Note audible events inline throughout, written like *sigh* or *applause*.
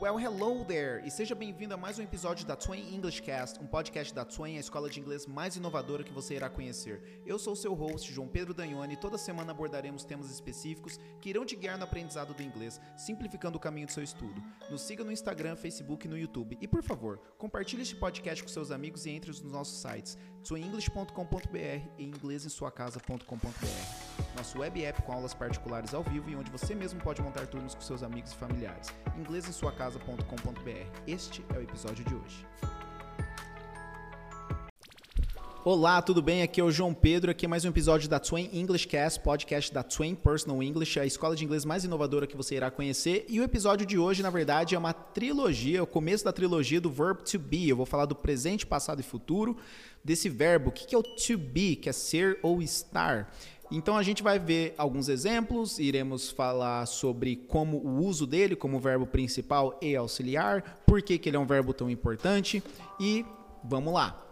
Well, hello there! E seja bem-vindo a mais um episódio da Twain English Cast, um podcast da Twain, a escola de inglês mais inovadora que você irá conhecer. Eu sou seu host, João Pedro Danhone, e toda semana abordaremos temas específicos que irão te guiar no aprendizado do inglês, simplificando o caminho do seu estudo. Nos siga no Instagram, Facebook e no YouTube. E, por favor, compartilhe este podcast com seus amigos e entre nos nossos sites twainenglish.com.br e inglesemsuacasa.com.br. Nosso web app com aulas particulares ao vivo e onde você mesmo pode montar turnos com seus amigos e familiares. inglesemsuacasa.com.br. Este é o episódio de hoje. Olá, tudo bem? Aqui é o João Pedro, aqui é mais um episódio da Twain English Cast, podcast da Twain Personal English, a escola de inglês mais inovadora que você irá conhecer. E o episódio de hoje, na verdade, é uma trilogia, o começo da trilogia do verb to be. Eu vou falar do presente, passado e futuro desse verbo. O que é o to be, que é ser ou estar? Então a gente vai ver alguns exemplos, iremos falar sobre como o uso dele como verbo principal e auxiliar, por que, que ele é um verbo tão importante e vamos lá.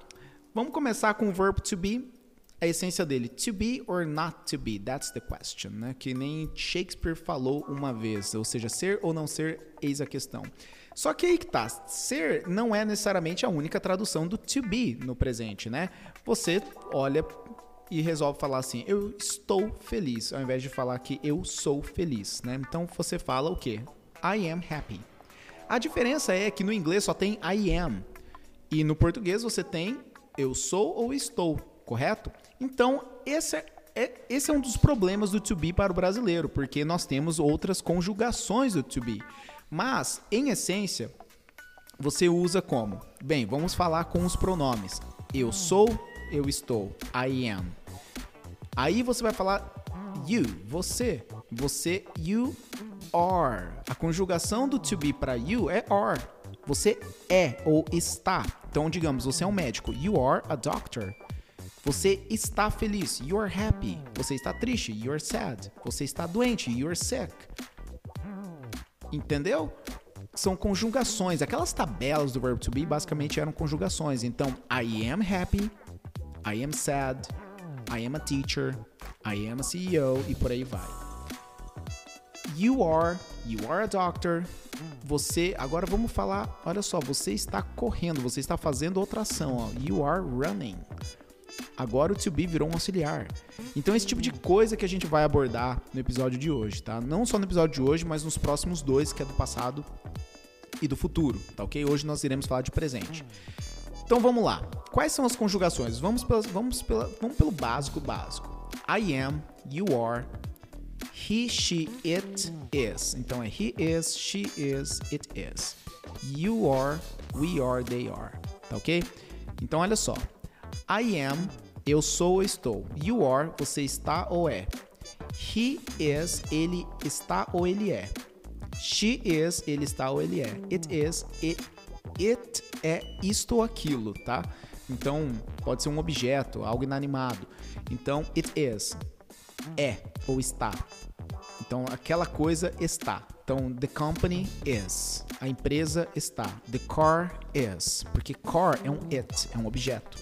Vamos começar com o verbo to be, a essência dele, to be or not to be, that's the question, né? Que nem Shakespeare falou uma vez, ou seja, ser ou não ser, eis a questão. Só que aí que tá, ser não é necessariamente a única tradução do to be no presente, né? Você olha e resolve falar assim: eu estou feliz, ao invés de falar que eu sou feliz, né? Então você fala o quê? I am happy. A diferença é que no inglês só tem I am e no português você tem eu sou ou estou, correto? Então esse é, é, esse é um dos problemas do to be para o brasileiro, porque nós temos outras conjugações do to be. Mas, em essência, você usa como? Bem, vamos falar com os pronomes. Eu sou, eu estou. I am. Aí você vai falar you, você. Você, you are. A conjugação do to be para you é are. Você é ou está. Então, digamos, você é um médico. You are a doctor. Você está feliz. You are happy. Você está triste. You are sad. Você está doente. You are sick. Entendeu? São conjugações. Aquelas tabelas do verbo to be basicamente eram conjugações. Então, I am happy. I am sad. I am a teacher, I am a CEO e por aí vai. You are, you are a doctor. Você, agora vamos falar, olha só, você está correndo, você está fazendo outra ação, ó. You are running. Agora o to be virou um auxiliar. Então esse tipo de coisa que a gente vai abordar no episódio de hoje, tá? Não só no episódio de hoje, mas nos próximos dois, que é do passado e do futuro, tá ok? Hoje nós iremos falar de presente. Então vamos lá. Quais são as conjugações? Vamos, vamos, pela, vamos pelo básico básico. I am, you are, he, she, it is. Então é he is, she is, it is. You are, we are, they are. Tá ok? Então olha só. I am, eu sou ou estou. You are, você está ou é. He is, ele está ou ele é. She is, ele está ou ele é. It is, it it é isto ou aquilo, tá? Então, pode ser um objeto, algo inanimado. Então, it is é ou está. Então, aquela coisa está. Então, the company is. A empresa está. The car is. Porque car é um it, é um objeto.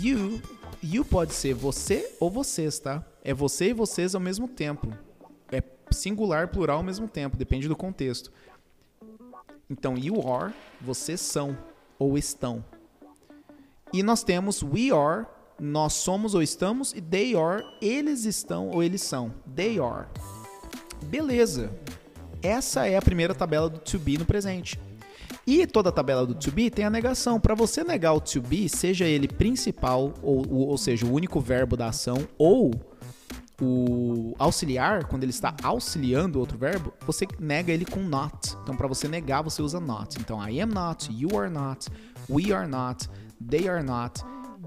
You, you pode ser você ou vocês, tá? É você e vocês ao mesmo tempo. É singular, plural ao mesmo tempo, depende do contexto. Então, you are, vocês são ou estão. E nós temos we are, nós somos ou estamos, e they are, eles estão ou eles são. They are. Beleza. Essa é a primeira tabela do to be no presente. E toda a tabela do to be tem a negação. Para você negar o to be, seja ele principal, ou, ou seja, o único verbo da ação, ou o auxiliar, quando ele está auxiliando outro verbo, você nega ele com not. Então, para você negar, você usa not. Então, I am not, you are not, we are not, they are not,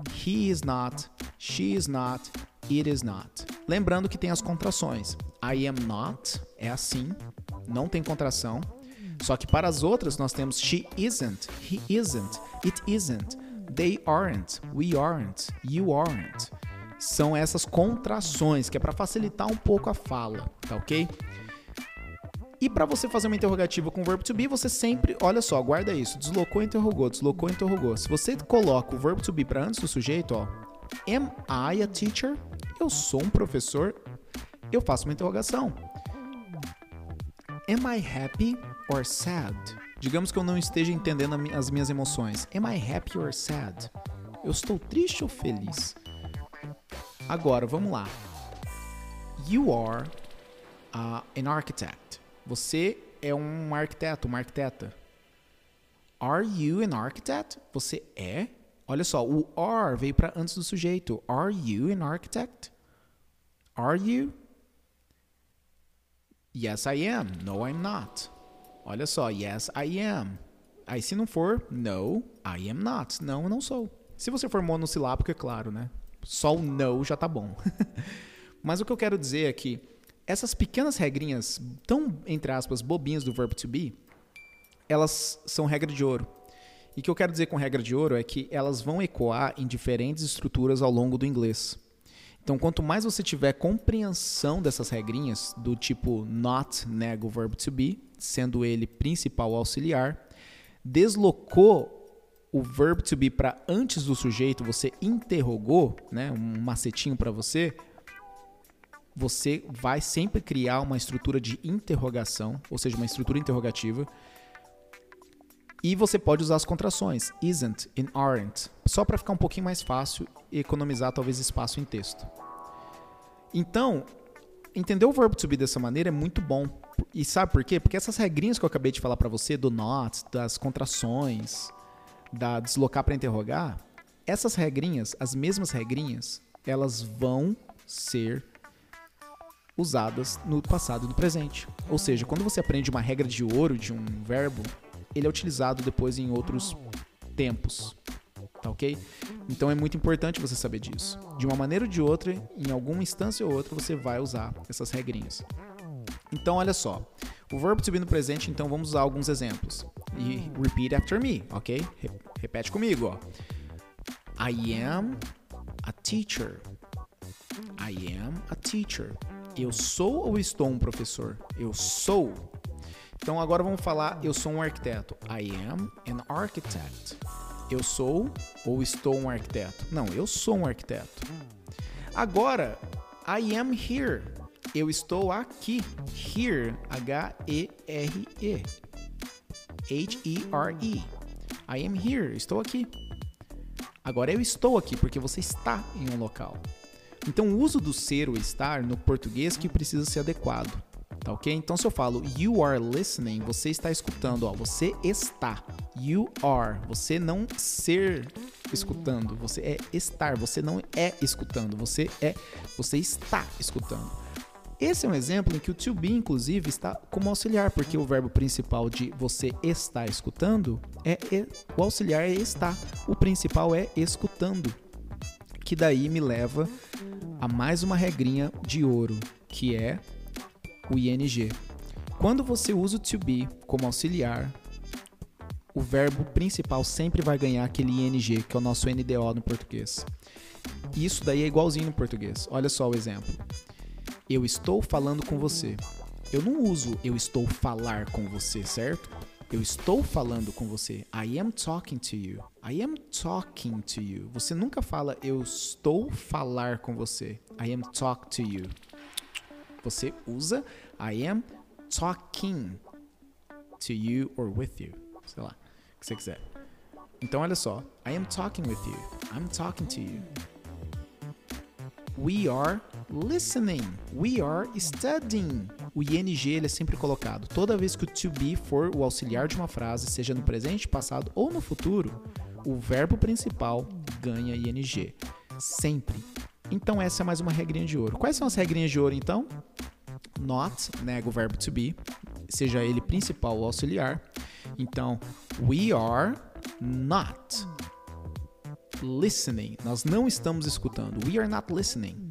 he is not, she is not, it is not. Lembrando que tem as contrações. I am not é assim, não tem contração. Só que para as outras nós temos she isn't, he isn't, it isn't, they aren't, we aren't, you aren't são essas contrações, que é para facilitar um pouco a fala, tá ok? E para você fazer uma interrogativa com o verbo to be, você sempre, olha só, guarda isso, deslocou, interrogou, deslocou, interrogou. Se você coloca o verbo to be para antes do sujeito, ó, am I a teacher? Eu sou um professor? Eu faço uma interrogação. Am I happy or sad? Digamos que eu não esteja entendendo as minhas emoções. Am I happy or sad? Eu estou triste ou feliz? Agora, vamos lá. You are uh, an architect. Você é um arquiteto, uma arquiteta. Are you an architect? Você é? Olha só, o are veio para antes do sujeito. Are you an architect? Are you? Yes, I am. No, I'm not. Olha só, yes, I am. Aí se não for, no, I am not. Não, eu não sou. Se você for monossilábico, é claro, né? Só o no já tá bom. *laughs* Mas o que eu quero dizer é essas pequenas regrinhas, tão, entre aspas, bobinhas do verbo to be, elas são regra de ouro. E o que eu quero dizer com regra de ouro é que elas vão ecoar em diferentes estruturas ao longo do inglês. Então, quanto mais você tiver compreensão dessas regrinhas, do tipo not nega o verbo to be, sendo ele principal auxiliar, deslocou o verbo to be para antes do sujeito, você interrogou, né, um macetinho para você, você vai sempre criar uma estrutura de interrogação, ou seja, uma estrutura interrogativa. E você pode usar as contrações isn't e aren't, só para ficar um pouquinho mais fácil e economizar talvez espaço em texto. Então, entender o verbo to be dessa maneira é muito bom. E sabe por quê? Porque essas regrinhas que eu acabei de falar para você do not, das contrações, da deslocar para interrogar, essas regrinhas, as mesmas regrinhas, elas vão ser usadas no passado e no presente. Ou seja, quando você aprende uma regra de ouro de um verbo, ele é utilizado depois em outros tempos. Tá ok? Então é muito importante você saber disso. De uma maneira ou de outra, em alguma instância ou outra, você vai usar essas regrinhas. Então, olha só. O verbo to be no presente, então vamos usar alguns exemplos. E repeat after me, ok? Repete comigo, ó. I am a teacher. I am a teacher. Eu sou ou estou um professor? Eu sou. Então agora vamos falar eu sou um arquiteto. I am an architect. Eu sou ou estou um arquiteto? Não, eu sou um arquiteto. Agora, I am here. Eu estou aqui. Here, H-E-R-E. H-E-R-E. I am here. Estou aqui. Agora eu estou aqui porque você está em um local. Então o uso do ser ou estar no português que precisa ser adequado. Tá ok? Então se eu falo you are listening, você está escutando, ó, você está. You are, você não ser escutando, você é estar, você não é escutando, você é, você está escutando. Esse é um exemplo em que o to be, inclusive, está como auxiliar, porque o verbo principal de você está escutando é, é o auxiliar é estar, o principal é escutando. Que daí me leva a mais uma regrinha de ouro, que é o ing. Quando você usa o to be como auxiliar, o verbo principal sempre vai ganhar aquele ing, que é o nosso NDO no português. Isso daí é igualzinho no português. Olha só o exemplo. Eu estou falando com você. Eu não uso eu estou falar com você, certo? Eu estou falando com você. I am talking to you. I am talking to you. Você nunca fala eu estou falar com você. I am talk to you. Você usa I am talking to you or with you. Sei lá, o que você quiser. Então olha só. I am talking with you. I'm talking to you. We are listening. We are studying. O ing ele é sempre colocado. Toda vez que o to be for o auxiliar de uma frase, seja no presente, passado ou no futuro, o verbo principal ganha ing. Sempre. Então essa é mais uma regrinha de ouro. Quais são as regrinhas de ouro então? Not nega o verbo to be, seja ele principal ou auxiliar. Então, we are not listening. Nós não estamos escutando. We are not listening.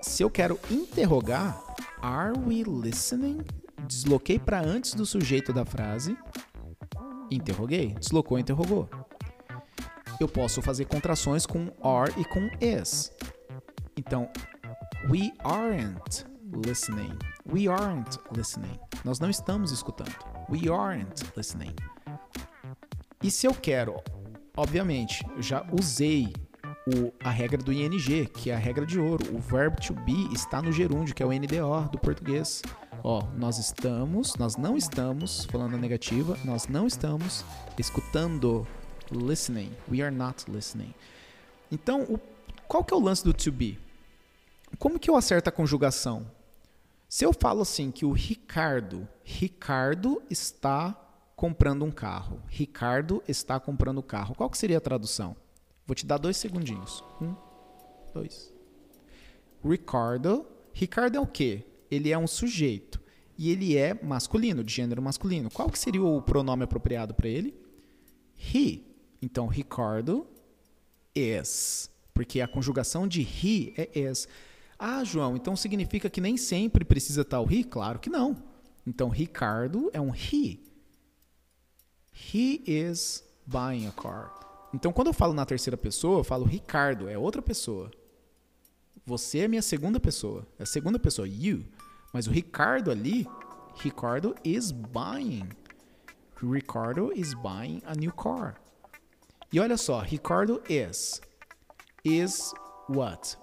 Se eu quero interrogar, are we listening? Desloquei para antes do sujeito da frase. Interroguei. Deslocou, interrogou. Eu posso fazer contrações com are e com is. Então, we aren't listening. We aren't listening. Nós não estamos escutando. We aren't listening. E se eu quero Obviamente, eu já usei o, a regra do ING, que é a regra de ouro. O verbo to be está no gerúndio, que é o NDO do português. Ó, nós estamos, nós não estamos, falando a negativa, nós não estamos escutando, listening. We are not listening. Então, o, qual que é o lance do to be? Como que eu acerto a conjugação? Se eu falo assim que o Ricardo, Ricardo está comprando um carro. Ricardo está comprando um carro. Qual que seria a tradução? Vou te dar dois segundinhos. Um, dois. Ricardo. Ricardo é o quê? Ele é um sujeito e ele é masculino, de gênero masculino. Qual que seria o pronome apropriado para ele? He. Então, Ricardo is, porque a conjugação de he é is. Ah, João, então significa que nem sempre precisa estar o he? Claro que não. Então, Ricardo é um he. He is buying a car. Então, quando eu falo na terceira pessoa, eu falo Ricardo, é outra pessoa. Você é minha segunda pessoa. É a segunda pessoa, you. Mas o Ricardo ali, Ricardo is buying. Ricardo is buying a new car. E olha só, Ricardo is. Is what?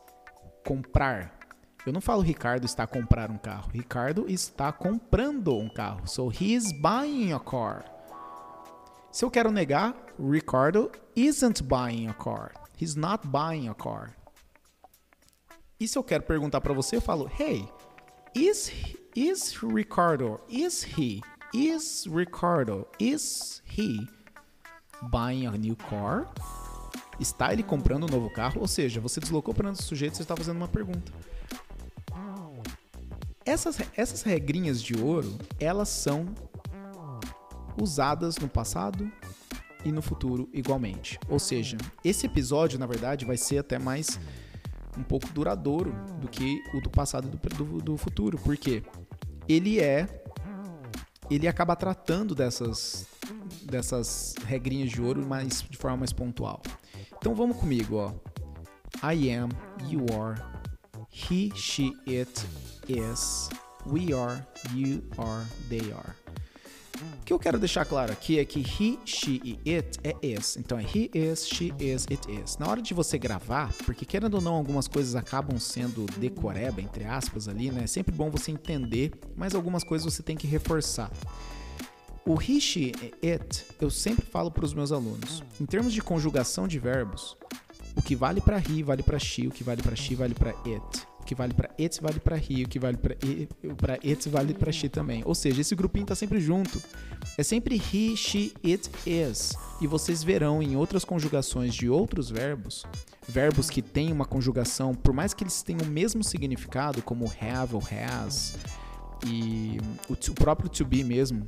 Comprar. Eu não falo Ricardo está a comprar um carro. Ricardo está comprando um carro. So he is buying a car. Se eu quero negar, Ricardo isn't buying a car. He's not buying a car. E se eu quero perguntar para você, eu falo, hey, is is Ricardo, is he, is Ricardo, is he buying a new car? Está ele comprando um novo carro? Ou seja, você deslocou para o sujeito e você está fazendo uma pergunta. Essas, essas regrinhas de ouro, elas são usadas no passado e no futuro igualmente. Ou seja, esse episódio, na verdade, vai ser até mais um pouco duradouro do que o do passado e do, do, do futuro. Porque ele é. Ele acaba tratando dessas, dessas regrinhas de ouro mais, de forma mais pontual. Então vamos comigo, ó. I am, you are, he, she, it, is, we are, you are, they are. Que eu quero deixar claro aqui é que he, she e it é is. Então é he is, she is, it is. Na hora de você gravar, porque querendo ou não, algumas coisas acabam sendo decoreba, entre aspas, ali, né? É sempre bom você entender, mas algumas coisas você tem que reforçar. O he, she e it, eu sempre falo para os meus alunos. Em termos de conjugação de verbos, o que vale para he vale para she, o que vale para she vale para it que vale para it vale para he, o que vale para it vale para she também. Ou seja, esse grupinho tá sempre junto. É sempre he, she, it, is. E vocês verão em outras conjugações de outros verbos, verbos que têm uma conjugação, por mais que eles tenham o mesmo significado, como have ou has, e o, o próprio to be mesmo,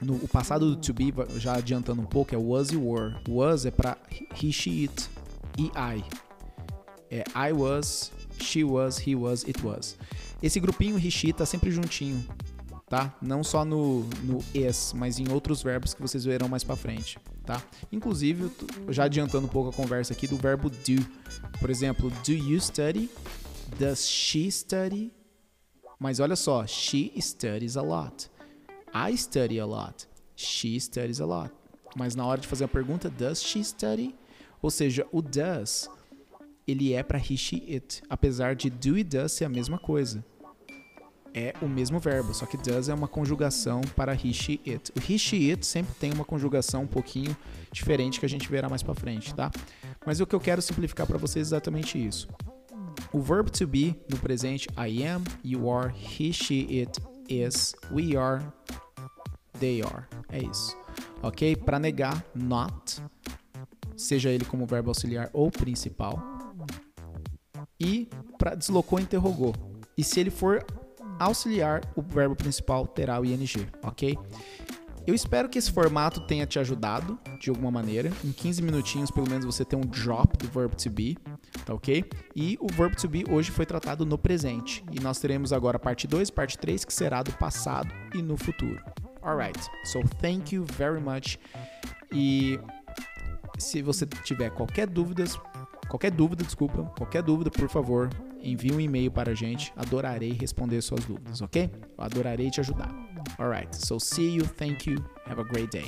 no o passado do to be, já adiantando um pouco, é was e were. Was é para he, she, it e I. É I was, she was, he was, it was. Esse grupinho he, tá sempre juntinho, tá? Não só no, no is, mas em outros verbos que vocês verão mais para frente, tá? Inclusive, já adiantando um pouco a conversa aqui do verbo do. Por exemplo, do you study? Does she study? Mas olha só, she studies a lot. I study a lot. She studies a lot. Mas na hora de fazer a pergunta, does she study? Ou seja, o does ele é para he, she, it, apesar de do e does ser a mesma coisa. É o mesmo verbo, só que does é uma conjugação para he, she, it. O he, she, it sempre tem uma conjugação um pouquinho diferente que a gente verá mais para frente, tá? Mas o que eu quero simplificar para vocês é exatamente isso. O verbo to be no presente I am, you are, he, she, it, is, we are, they are. É isso. Ok? Para negar, not, seja ele como verbo auxiliar ou principal e para deslocou interrogou. E se ele for auxiliar, o verbo principal terá o ing, ok? Eu espero que esse formato tenha te ajudado de alguma maneira. Em 15 minutinhos, pelo menos, você tem um drop do verbo to be, tá ok? E o verbo to be hoje foi tratado no presente. E nós teremos agora parte 2 e parte 3, que será do passado e no futuro. Alright, so thank you very much. E se você tiver qualquer dúvidas, Qualquer dúvida, desculpa, qualquer dúvida, por favor, envie um e-mail para a gente. Adorarei responder suas dúvidas, ok? Adorarei te ajudar. Alright, so see you, thank you, have a great day.